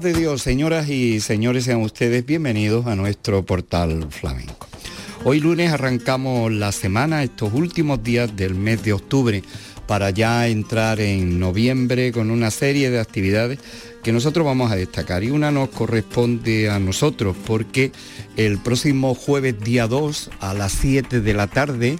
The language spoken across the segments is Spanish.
de Dios, señoras y señores, sean ustedes bienvenidos a nuestro portal flamenco. Hoy lunes arrancamos la semana, estos últimos días del mes de octubre, para ya entrar en noviembre con una serie de actividades que nosotros vamos a destacar y una nos corresponde a nosotros porque el próximo jueves día 2 a las 7 de la tarde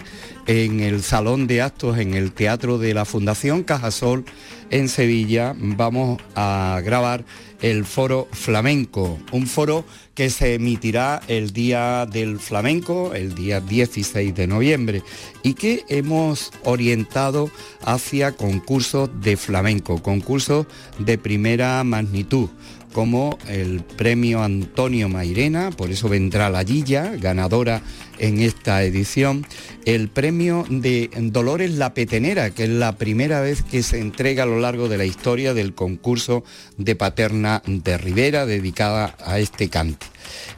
en el Salón de Actos en el Teatro de la Fundación Cajasol en Sevilla vamos a grabar el Foro Flamenco, un foro que se emitirá el día del flamenco, el día 16 de noviembre, y que hemos orientado hacia concursos de flamenco, concursos de primera magnitud como el premio Antonio Mairena, por eso vendrá la Gilla, ganadora en esta edición, el premio de Dolores La Petenera, que es la primera vez que se entrega a lo largo de la historia del concurso de Paterna de Rivera dedicada a este cante.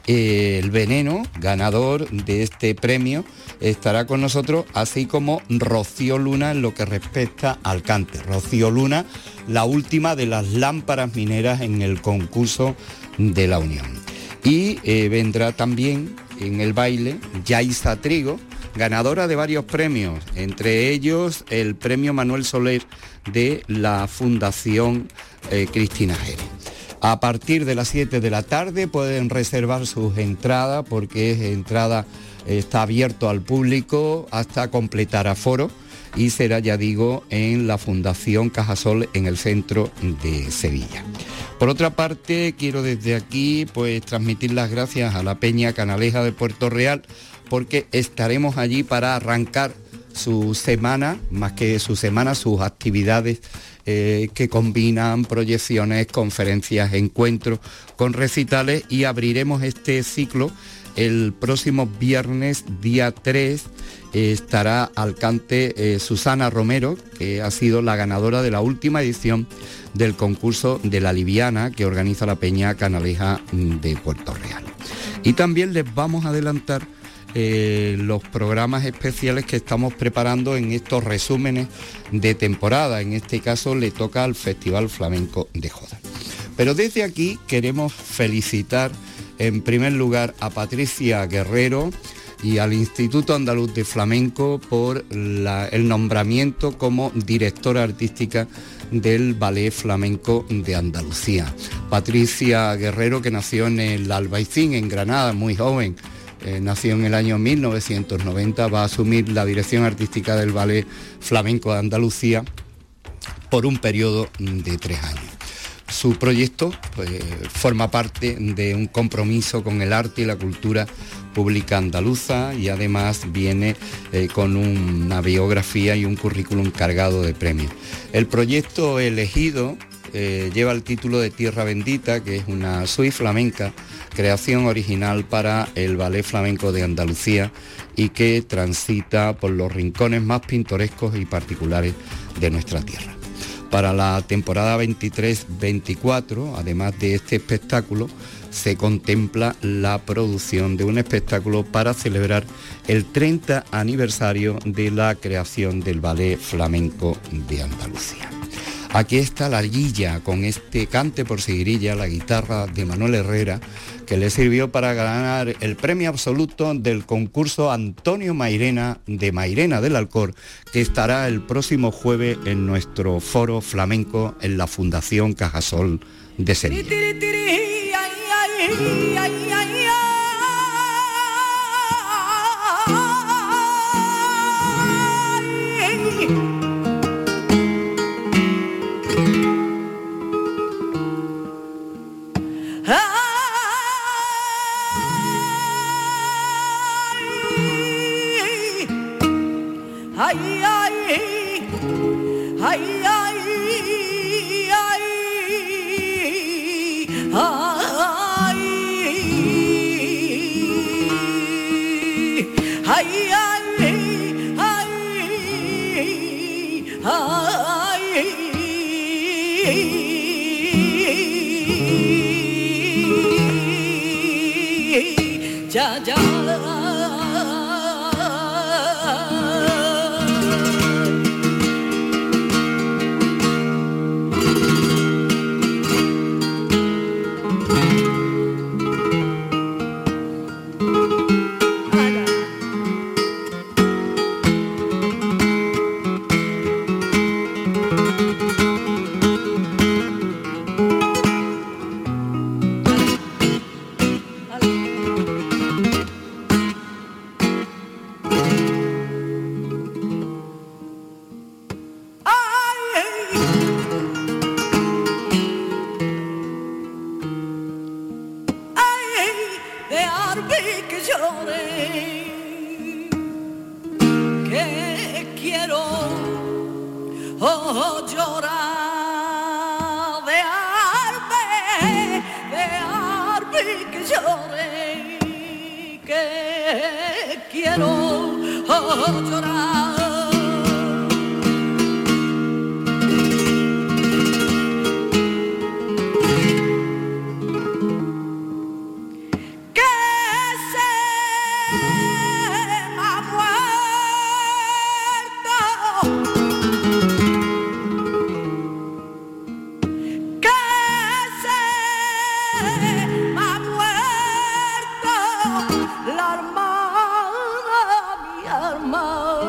El Veneno, ganador de este premio, estará con nosotros, así como Rocío Luna en lo que respecta al cante. Rocío Luna, la última de las lámparas mineras en el concurso de la Unión. Y eh, vendrá también en el baile Yaisa Trigo, ganadora de varios premios, entre ellos el premio Manuel Soler de la Fundación eh, Cristina Jerez. A partir de las 7 de la tarde pueden reservar sus entradas porque es entrada, está abierto al público hasta completar aforo y será, ya digo, en la Fundación Cajasol en el centro de Sevilla. Por otra parte, quiero desde aquí pues transmitir las gracias a la Peña Canaleja de Puerto Real porque estaremos allí para arrancar su semana, más que su semana, sus actividades eh, que combinan proyecciones, conferencias, encuentros con recitales y abriremos este ciclo el próximo viernes día 3 estará al cante eh, Susana Romero, que ha sido la ganadora de la última edición del concurso de la Liviana que organiza la Peña Canaleja de Puerto Real. Y también les vamos a adelantar eh, los programas especiales que estamos preparando en estos resúmenes de temporada. En este caso le toca al Festival Flamenco de Joda. Pero desde aquí queremos felicitar en primer lugar a Patricia Guerrero y al Instituto Andaluz de Flamenco por el nombramiento como directora artística del Ballet Flamenco de Andalucía. Patricia Guerrero, que nació en el Albaicín, en Granada, muy joven, eh, nació en el año 1990, va a asumir la dirección artística del Ballet Flamenco de Andalucía por un periodo de tres años. Su proyecto pues, forma parte de un compromiso con el arte y la cultura pública andaluza y además viene eh, con una biografía y un currículum cargado de premios. El proyecto elegido eh, lleva el título de Tierra Bendita, que es una suite flamenca creación original para el Ballet Flamenco de Andalucía y que transita por los rincones más pintorescos y particulares de nuestra tierra. Para la temporada 23-24, además de este espectáculo, se contempla la producción de un espectáculo para celebrar el 30 aniversario de la creación del Ballet Flamenco de Andalucía. Aquí está la guilla con este cante por sigrilla, la guitarra de Manuel Herrera, que le sirvió para ganar el premio absoluto del concurso Antonio Mairena de Mairena del Alcor, que estará el próximo jueves en nuestro foro flamenco en la Fundación Cajasol de Sevilla. ay, ay, ay, ay, ay, ay, ay, ay. Hey!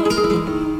thank you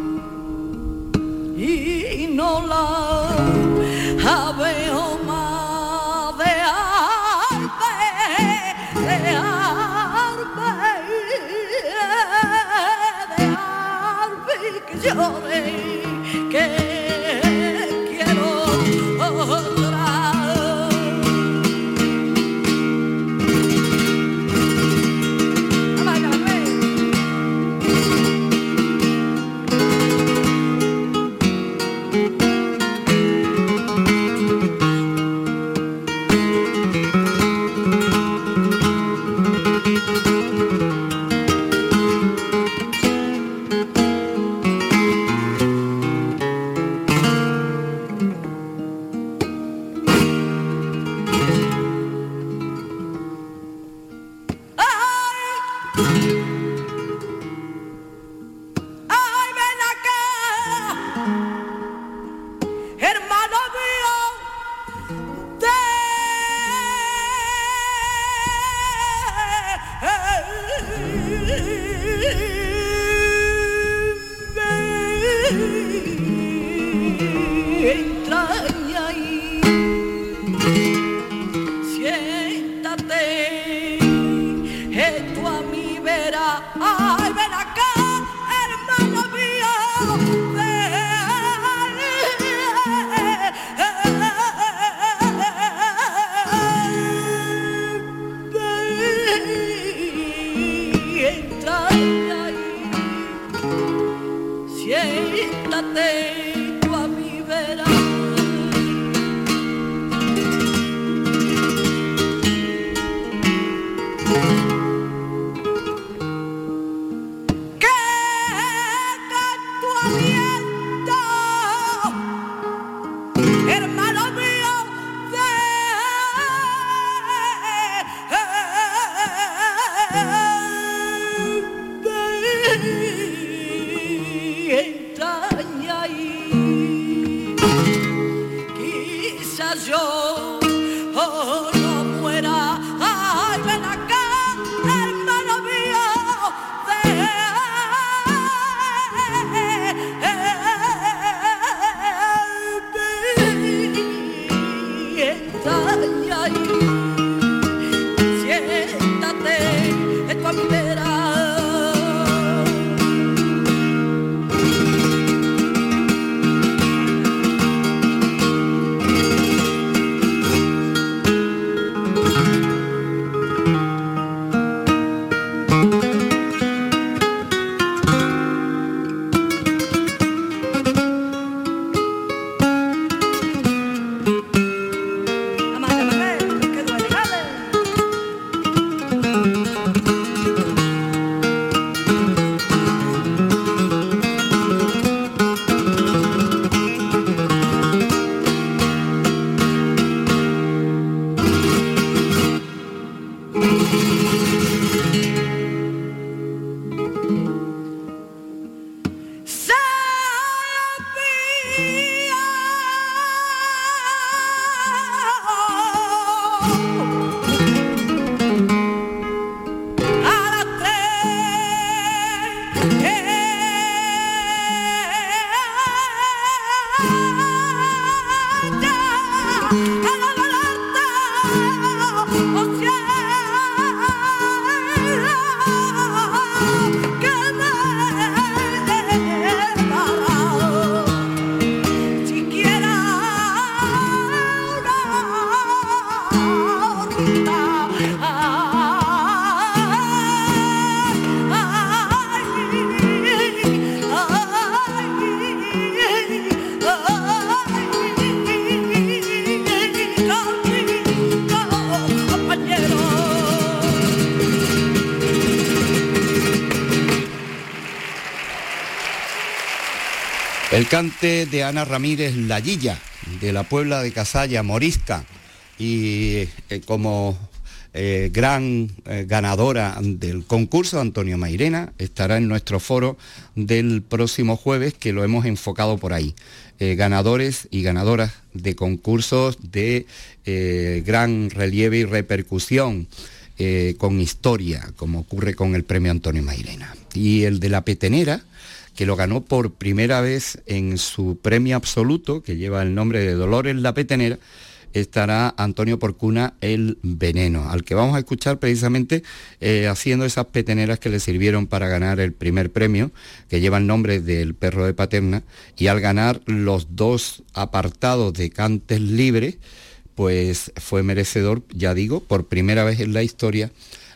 siéntate. De Ana Ramírez Lallilla, de la Puebla de Casalla, Morisca, y eh, como eh, gran eh, ganadora del concurso, Antonio Mairena, estará en nuestro foro del próximo jueves, que lo hemos enfocado por ahí. ganadores y ganadoras de concursos de gran relieve y repercusión. con historia, como ocurre con el premio Antonio Mairena. Y el de la petenera, que lo ganó por primera vez en su premio absoluto, que lleva el nombre de Dolores La Petenera, estará Antonio Porcuna el Veneno, al que vamos a escuchar precisamente eh, haciendo esas peteneras que le sirvieron para ganar el primer premio, que lleva el nombre del perro de Paterna, y al ganar los dos apartados de cantes libres, pues fue merecedor, ya digo, por primera vez en la historia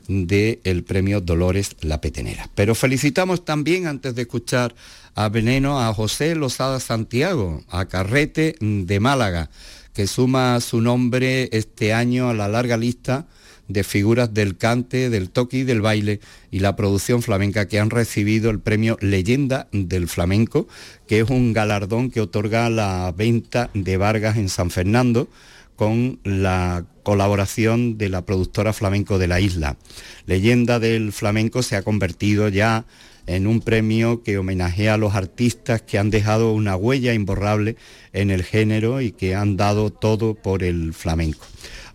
del premio Dolores La Petenera. Pero felicitamos también, antes de escuchar a Veneno, a José Lozada Santiago, a Carrete de Málaga, que suma su nombre este año a la larga lista de figuras del cante, del toque y del baile y la producción flamenca que han recibido el premio Leyenda del Flamenco, que es un galardón que otorga la venta de Vargas en San Fernando con la colaboración de la productora flamenco de la isla. Leyenda del flamenco se ha convertido ya en un premio que homenajea a los artistas que han dejado una huella imborrable en el género y que han dado todo por el flamenco.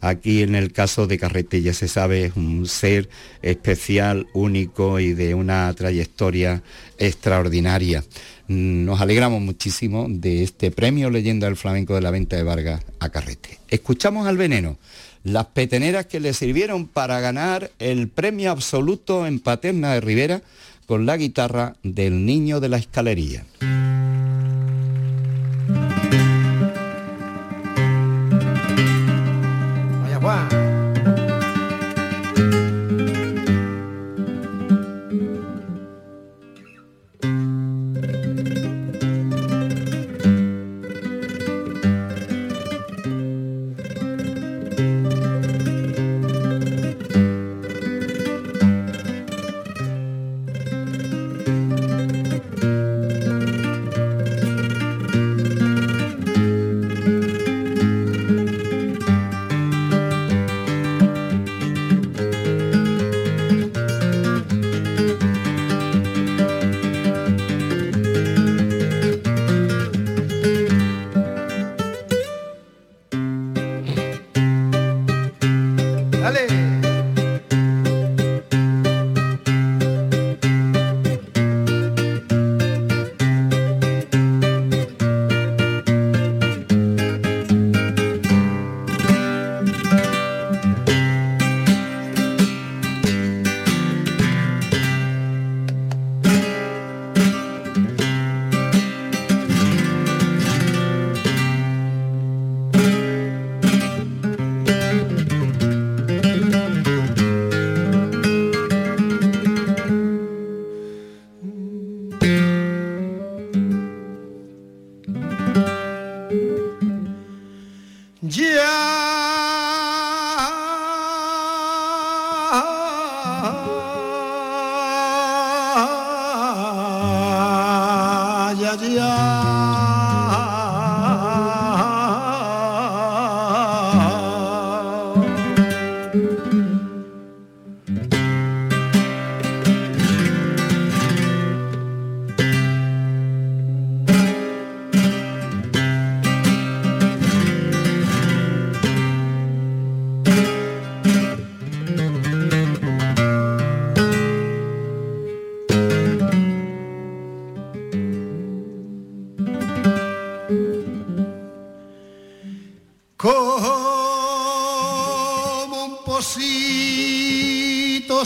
Aquí en el caso de Carrete ya se sabe, es un ser especial, único y de una trayectoria extraordinaria. Nos alegramos muchísimo de este premio Leyenda del Flamenco de la Venta de Vargas a Carrete. Escuchamos al veneno, las peteneras que le sirvieron para ganar el premio absoluto en Paterna de Rivera con la guitarra del Niño de la Escalería.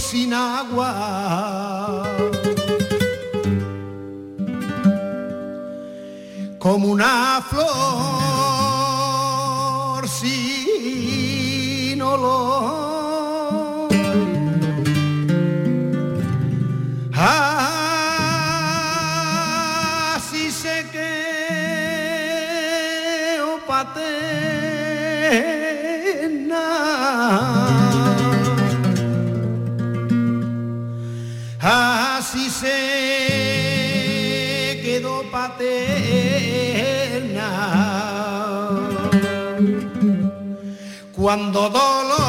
Así se quedó Cuando Dolores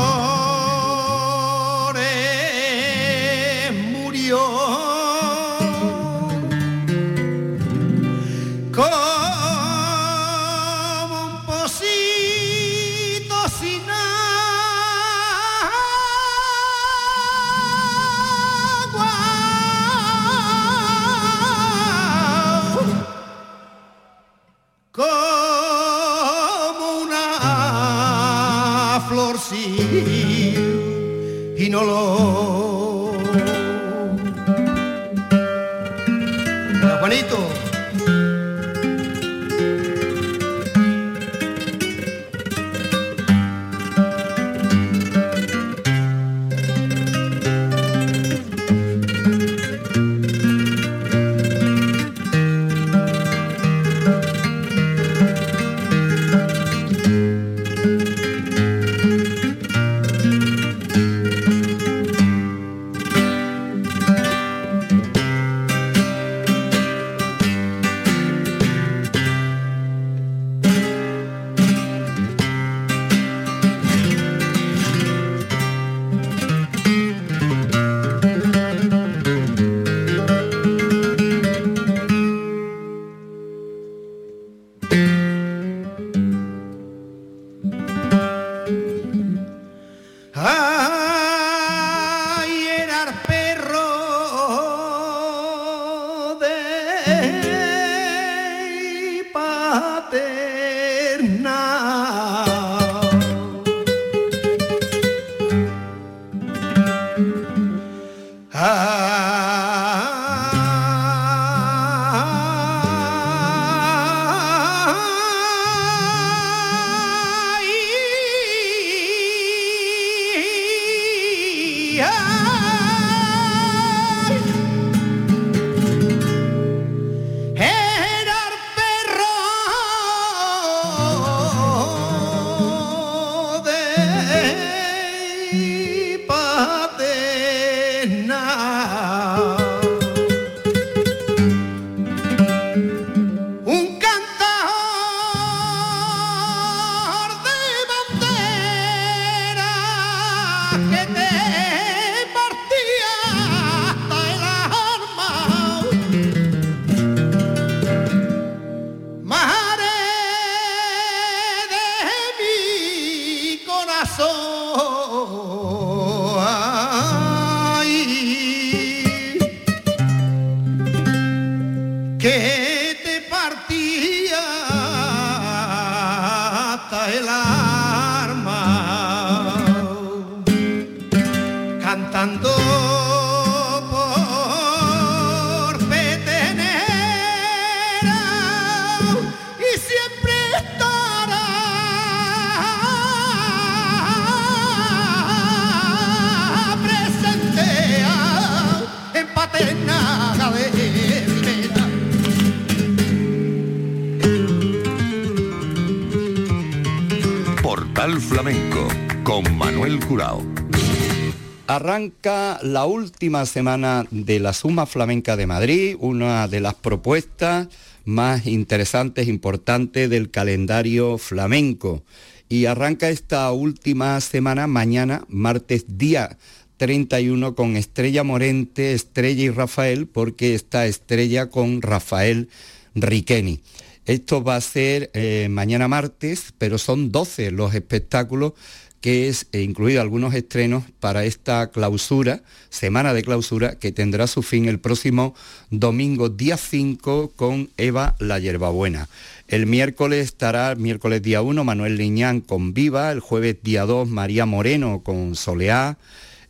Arranca la última semana de la Suma Flamenca de Madrid, una de las propuestas más interesantes, importantes del calendario flamenco. Y arranca esta última semana mañana, martes día 31, con Estrella Morente, Estrella y Rafael, porque está Estrella con Rafael Riqueni. Esto va a ser eh, mañana martes, pero son 12 los espectáculos que es eh, incluido algunos estrenos para esta clausura, semana de clausura, que tendrá su fin el próximo domingo día 5 con Eva la Yerbabuena. El miércoles estará, miércoles día 1, Manuel Liñán con Viva, el jueves día 2, María Moreno con Soleá,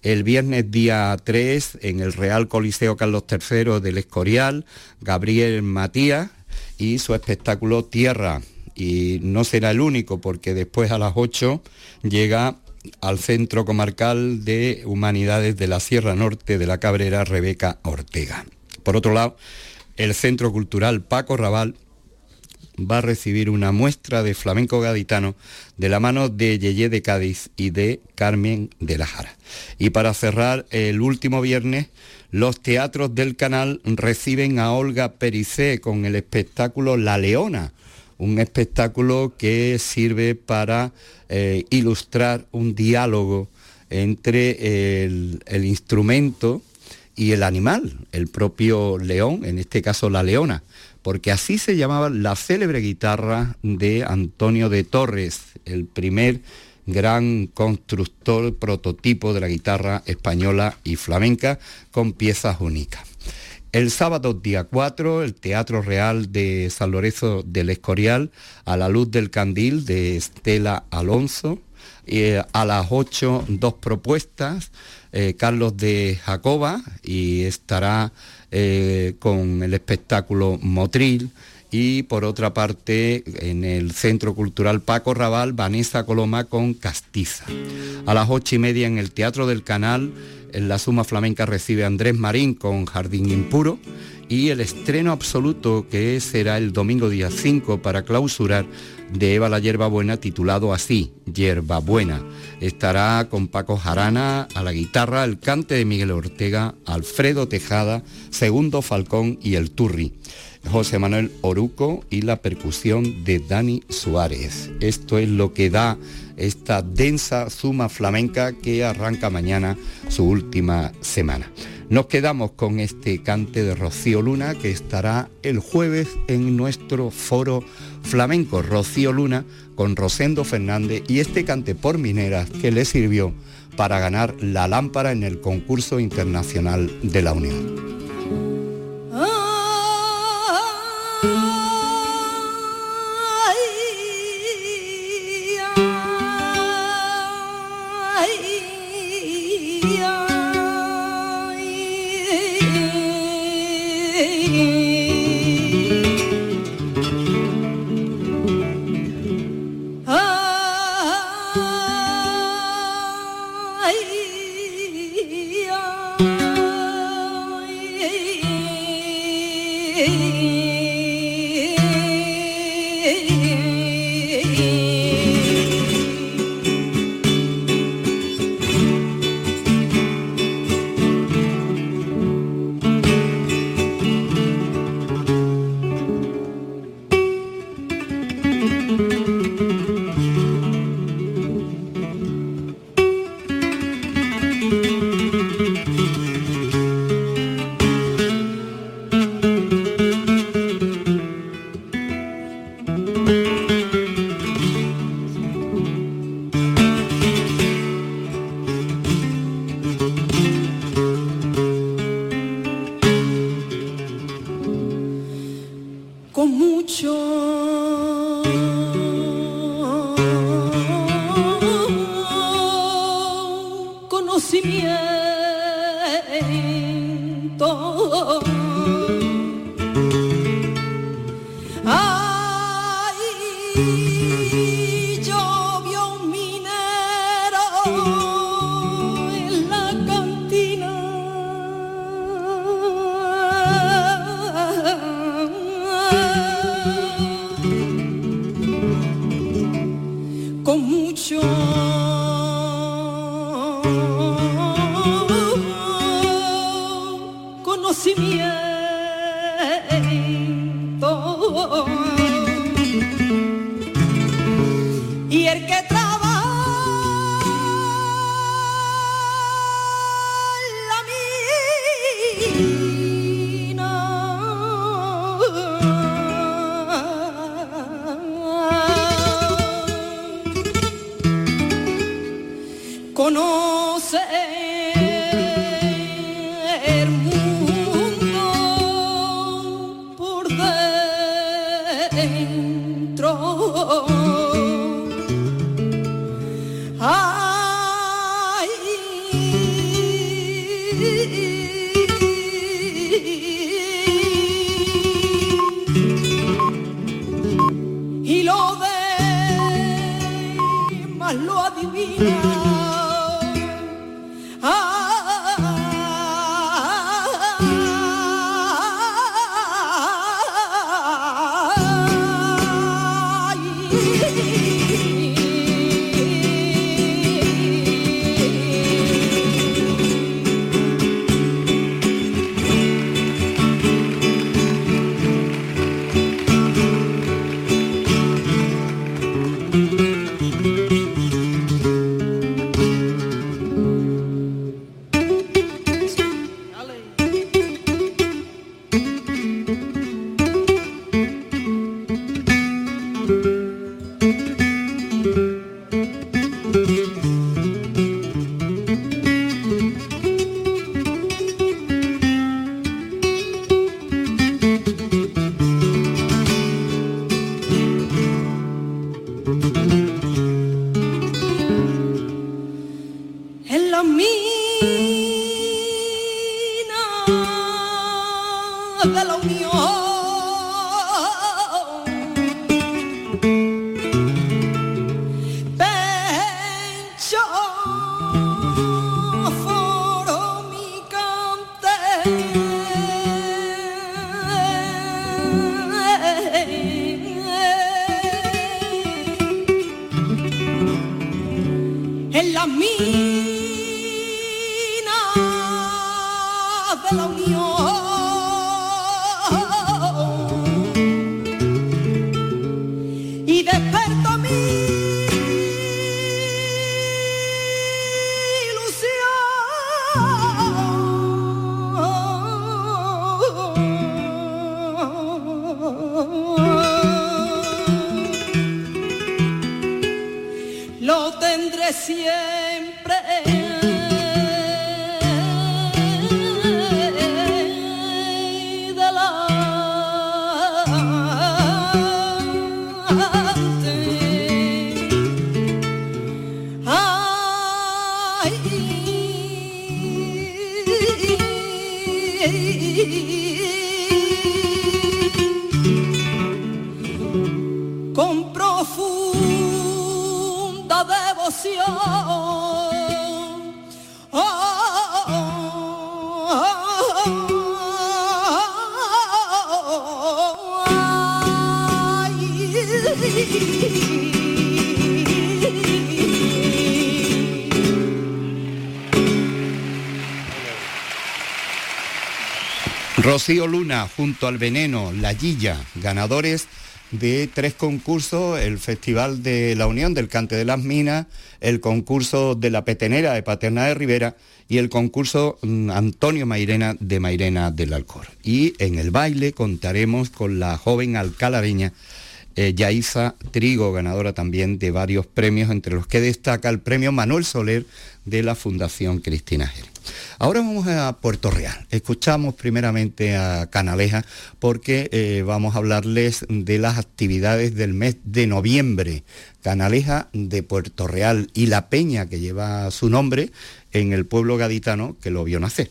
el viernes día 3 en el Real Coliseo Carlos III del Escorial, Gabriel Matías y su espectáculo Tierra. Y no será el único porque después a las 8 llega al Centro Comarcal de Humanidades de la Sierra Norte de la Cabrera Rebeca Ortega. Por otro lado, el Centro Cultural Paco Raval va a recibir una muestra de flamenco gaditano de la mano de Yeye de Cádiz y de Carmen de la Jara. Y para cerrar el último viernes, los teatros del canal reciben a Olga Pericé con el espectáculo La Leona, un espectáculo que sirve para eh, ilustrar un diálogo entre el, el instrumento y el animal, el propio león, en este caso la leona, porque así se llamaba la célebre guitarra de Antonio de Torres, el primer gran constructor prototipo de la guitarra española y flamenca con piezas únicas. El sábado día 4, el Teatro Real de San Lorenzo del Escorial, a la luz del candil de Estela Alonso. Eh, a las 8, dos propuestas. Eh, Carlos de Jacoba y estará eh, con el espectáculo Motril y por otra parte en el Centro Cultural Paco Raval, Vanessa Coloma con Castiza. A las ocho y media en el Teatro del Canal, en la Suma Flamenca recibe Andrés Marín con Jardín Impuro y el estreno absoluto que será el domingo día 5 para clausurar de Eva la Hierba Buena titulado así, Hierba Buena. Estará con Paco Jarana a la guitarra, el cante de Miguel Ortega, Alfredo Tejada, Segundo Falcón y el Turri. José Manuel Oruco y la percusión de Dani Suárez. Esto es lo que da esta densa suma flamenca que arranca mañana su última semana. Nos quedamos con este cante de Rocío Luna que estará el jueves en nuestro foro flamenco Rocío Luna con Rosendo Fernández y este cante por mineras que le sirvió para ganar la lámpara en el concurso internacional de la Unión. nacimiento. Ay, Yeah. see. cielo. Rocío Luna junto al Veneno, La Guilla, ganadores de tres concursos, el Festival de la Unión del Cante de las Minas, el concurso de la Petenera de Paterna de Rivera y el concurso mm, Antonio Mairena de Mairena del Alcor. Y en el baile contaremos con la joven alcalareña eh, Yaisa Trigo, ganadora también de varios premios, entre los que destaca el premio Manuel Soler de la Fundación Cristina Jerez. Ahora vamos a Puerto Real. Escuchamos primeramente a Canaleja porque eh, vamos a hablarles de las actividades del mes de noviembre. Canaleja de Puerto Real y la peña que lleva su nombre en el pueblo gaditano que lo vio nacer.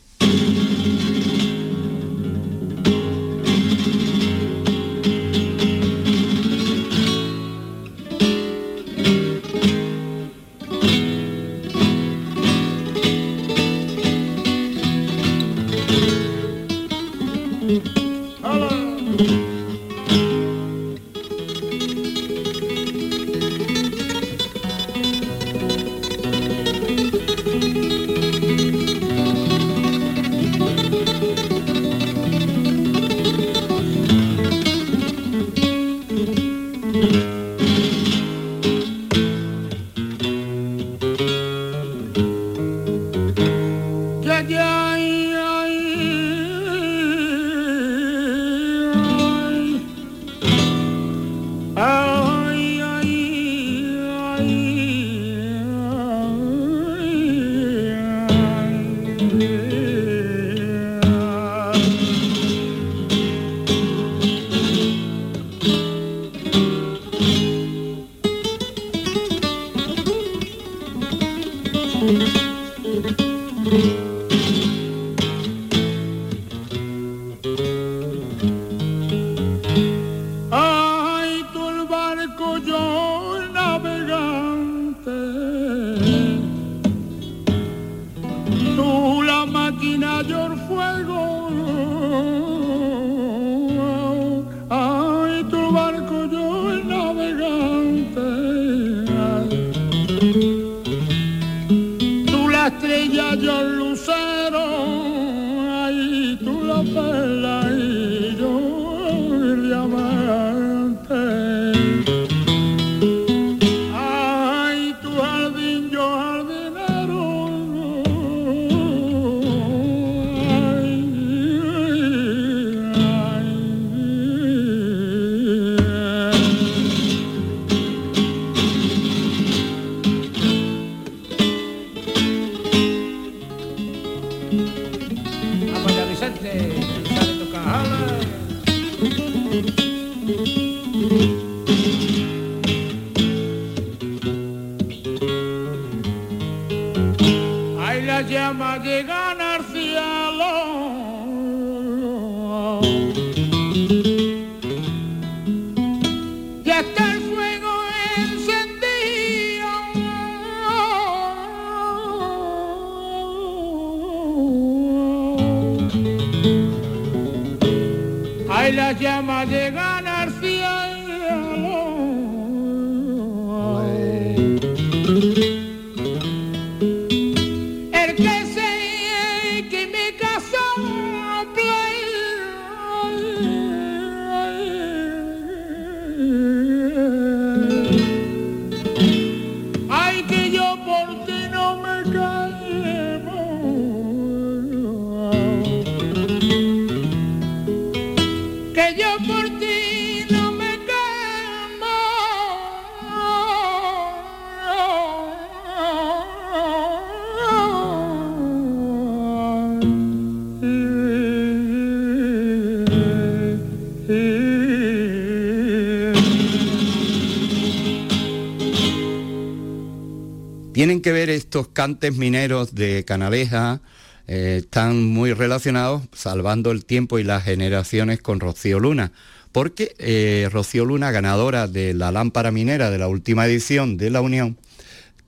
Tienen que ver estos cantes mineros de Canaleja, eh, están muy relacionados, salvando el tiempo y las generaciones con Rocío Luna, porque eh, Rocío Luna, ganadora de la lámpara minera de la última edición de la Unión,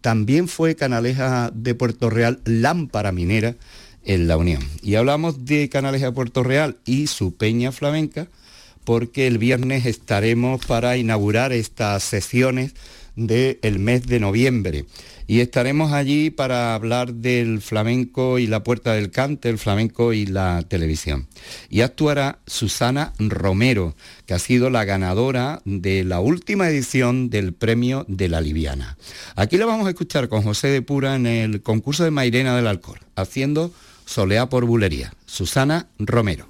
también fue Canaleja de Puerto Real lámpara minera en la Unión. Y hablamos de Canaleja de Puerto Real y su peña flamenca, porque el viernes estaremos para inaugurar estas sesiones del mes de noviembre. Y estaremos allí para hablar del flamenco y la puerta del cante, el flamenco y la televisión. Y actuará Susana Romero, que ha sido la ganadora de la última edición del premio de la Liviana. Aquí la vamos a escuchar con José de Pura en el concurso de Mairena del Alcor, haciendo Soleá por Bulería. Susana Romero.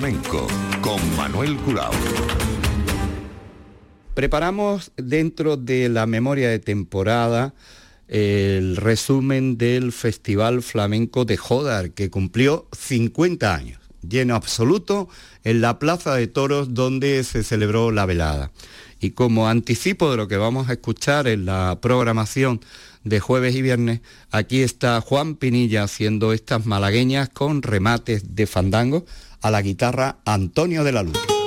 Flamenco con Manuel Curao. Preparamos dentro de la memoria de temporada el resumen del Festival Flamenco de Jodar, que cumplió 50 años, lleno absoluto en la Plaza de Toros donde se celebró la velada. Y como anticipo de lo que vamos a escuchar en la programación de jueves y viernes, aquí está Juan Pinilla haciendo estas malagueñas con remates de fandango a la guitarra Antonio de la Luz.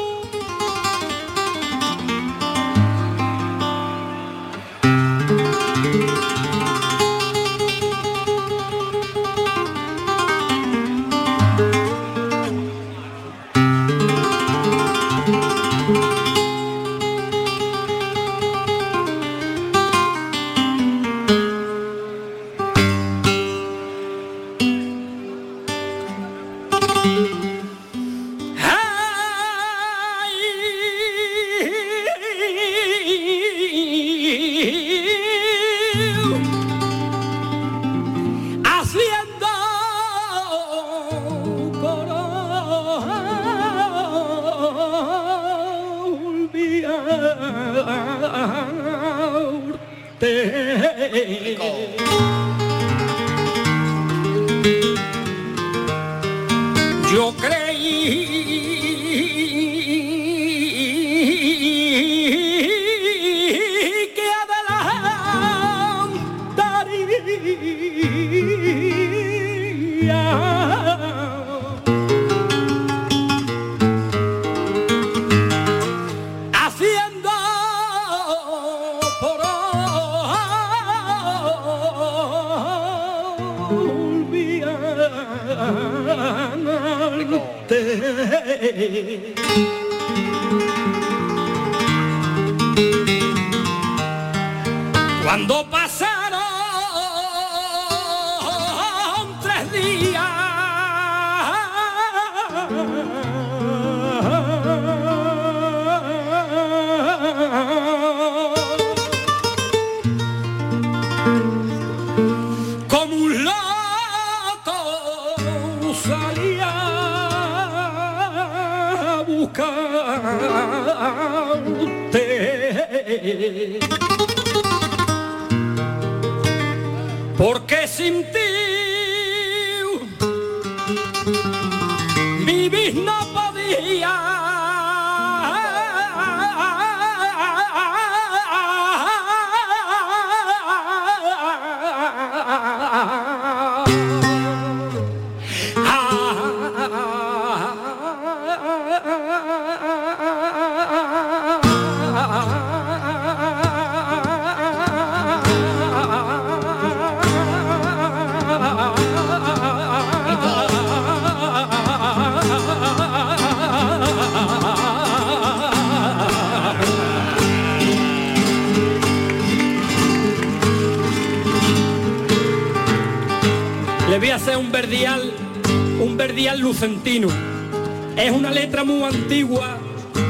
Cuando pasaron tres días, como un loco salía a buscarte. sin ti. Es una letra muy antigua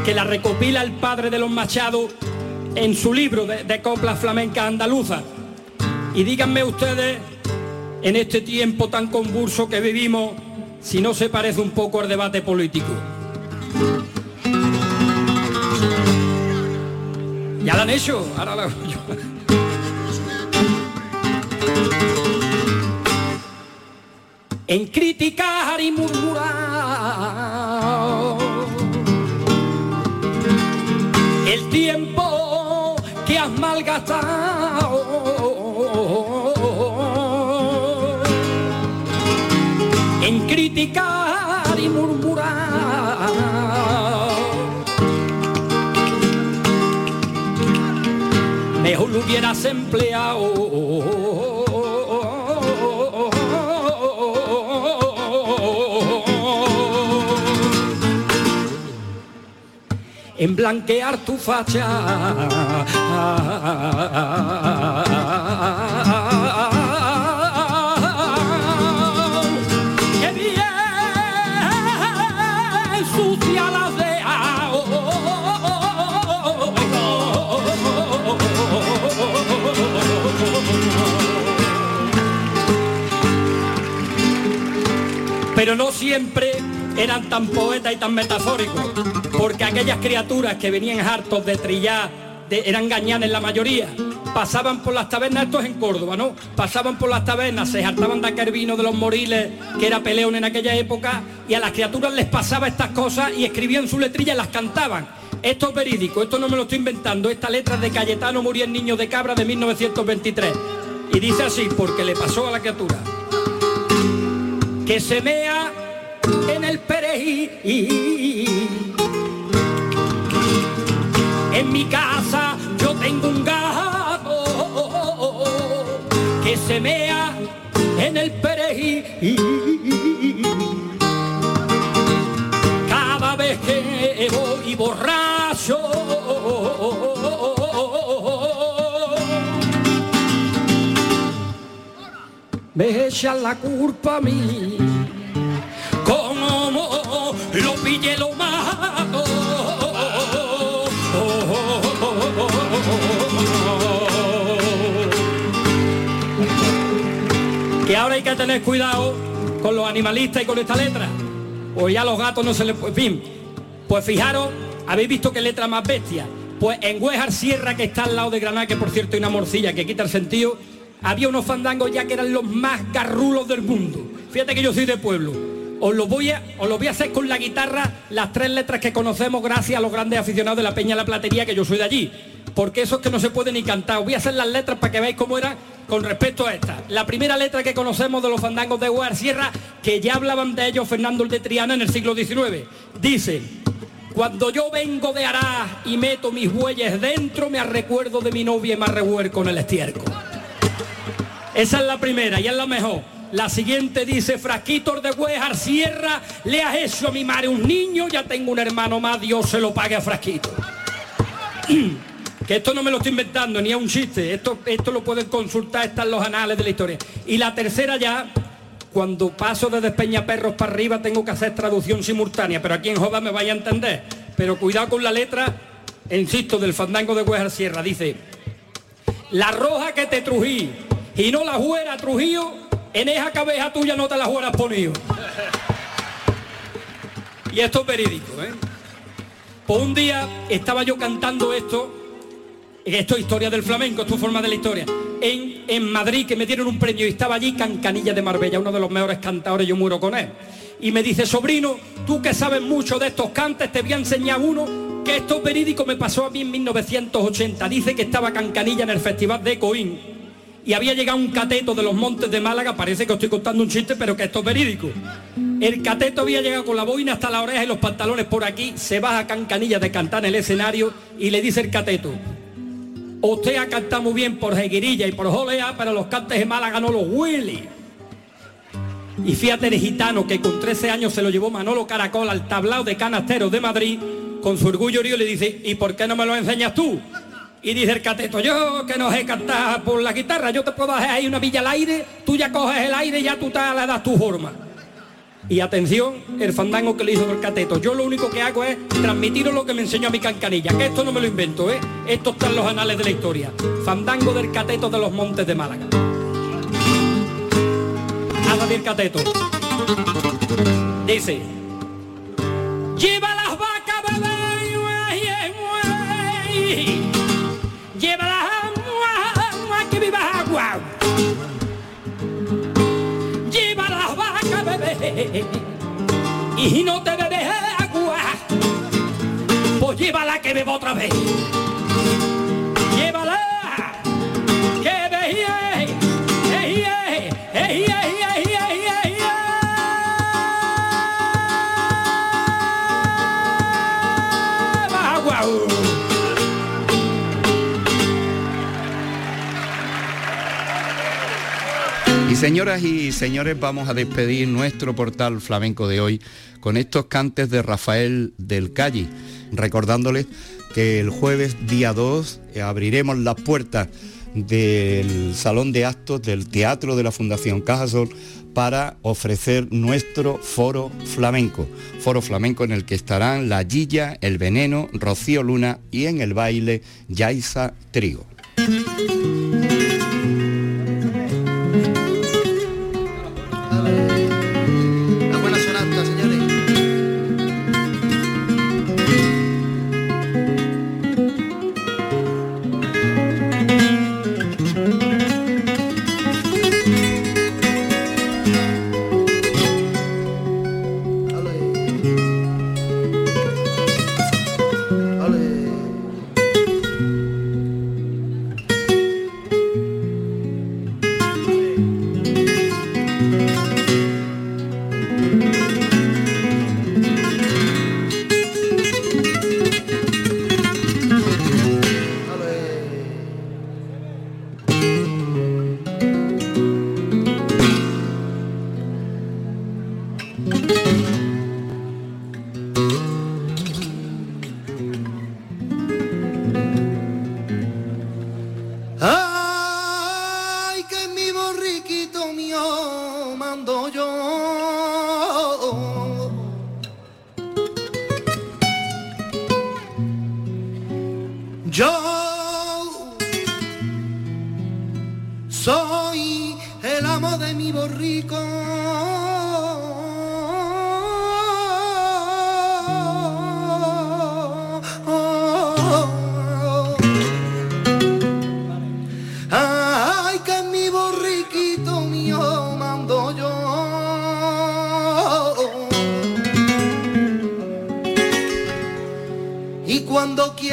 que la recopila el padre de los Machado en su libro de, de coplas flamencas andaluzas. Y díganme ustedes, en este tiempo tan convulso que vivimos, si no se parece un poco al debate político. Ya lo han hecho, ahora lo en criticar y murmurar. El tiempo que has malgastado. En criticar y murmurar. Mejor lo hubieras empleado en blanquear tu facha. Que bien sucia la Pero no siempre eran tan poetas y tan metafóricos, porque aquellas criaturas que venían hartos de trillar, de, eran gañanes la mayoría, pasaban por las tabernas, esto es en Córdoba, ¿no? Pasaban por las tabernas, se hartaban de aquel vino de los moriles, que era peleón en aquella época, y a las criaturas les pasaba estas cosas y escribían su letrilla y las cantaban. Esto es verídico, esto no me lo estoy inventando, esta letra de Cayetano Muriel Niño de Cabra de 1923. Y dice así, porque le pasó a la criatura. Que se mea en mi casa yo tengo un gato que se mea en el perejil. Cada vez que voy borracho. Me echan la culpa a mí. Lo pille lo mato. Que ahora hay que tener cuidado con los animalistas y con esta letra. O ya los gatos no se les... En fin, pues fijaros, habéis visto qué letra más bestia. Pues en Huejar Sierra, que está al lado de Granada, que por cierto hay una morcilla que quita el sentido, había unos fandangos ya que eran los más garrulos del mundo. Fíjate que yo soy de pueblo. Os lo voy a, os lo voy a hacer con la guitarra, las tres letras que conocemos gracias a los grandes aficionados de la Peña la Platería, que yo soy de allí. Porque eso es que no se puede ni cantar. Os voy a hacer las letras para que veáis cómo era con respecto a esta. La primera letra que conocemos de los fandangos de Huejar Sierra, que ya hablaban de ellos Fernando el de Triana en el siglo XIX. Dice, cuando yo vengo de Arás y meto mis bueyes dentro, me recuerdo de mi novia y me revuelco con el estiércol. Esa es la primera y es la mejor. La siguiente dice, frasquitos de Huejar Sierra, le has hecho a mi madre un niño, ya tengo un hermano más, Dios se lo pague a frasquito. que esto no me lo estoy inventando, ni es un chiste, esto, esto lo pueden consultar, están los anales de la historia. Y la tercera ya, cuando paso de Despeñaperros para arriba tengo que hacer traducción simultánea, pero aquí en Joda me vaya a entender. Pero cuidado con la letra, insisto, del fandango de Huejar Sierra, dice, la roja que te trují y no la juera Trujillo, en esa cabeza tuya no te la jueras ponido. Y esto es verídico, ¿eh? Pues un día estaba yo cantando esto, esto es historia del flamenco, esto es forma de la historia, en, en Madrid, que me dieron un premio y estaba allí Cancanilla de Marbella, uno de los mejores cantadores, yo muero con él. Y me dice, sobrino, tú que sabes mucho de estos cantes, te voy a enseñar uno que esto es verídico, me pasó a mí en 1980. Dice que estaba Cancanilla en el Festival de Coín y había llegado un cateto de los montes de Málaga, parece que estoy contando un chiste, pero que esto es verídico. El cateto había llegado con la boina hasta la oreja y los pantalones por aquí, se baja Cancanilla de cantar en el escenario y le dice el cateto, usted ha cantado muy bien por Jeguirilla y por Jolea, pero los cantes de Málaga no los Willy. Y fíjate el gitano que con 13 años se lo llevó Manolo Caracol al tablao de canasteros de Madrid, con su orgullo río le dice, ¿y por qué no me lo enseñas tú? Y dice el cateto, yo que no sé cantar por la guitarra, yo te puedo hacer ahí una villa al aire, tú ya coges el aire y ya tú te le das tu forma. Y atención, el fandango que le hizo el cateto. Yo lo único que hago es transmitiros lo que me enseñó a mi cancanilla, que esto no me lo invento, ¿eh? Esto está en los anales de la historia. Fandango del cateto de los montes de Málaga. Habla del cateto. Dice, lleva las Y no te bebes agua. Pues llévala que beba otra vez. Señoras y señores, vamos a despedir nuestro portal flamenco de hoy con estos cantes de Rafael del Calle, recordándoles que el jueves día 2 abriremos las puertas del Salón de Actos del Teatro de la Fundación Cajasol para ofrecer nuestro foro flamenco. Foro flamenco en el que estarán La Gilla, El Veneno, Rocío Luna y en el baile Yaisa Trigo.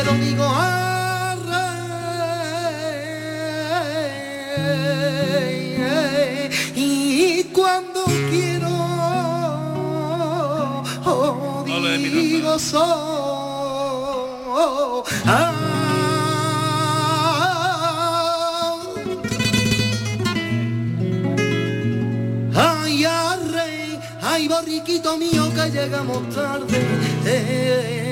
Quiero digo arre. Y cuando quiero oh, digo so. Ah. Ay, arre, ay, borriquito mío que llegamos tarde. Eh,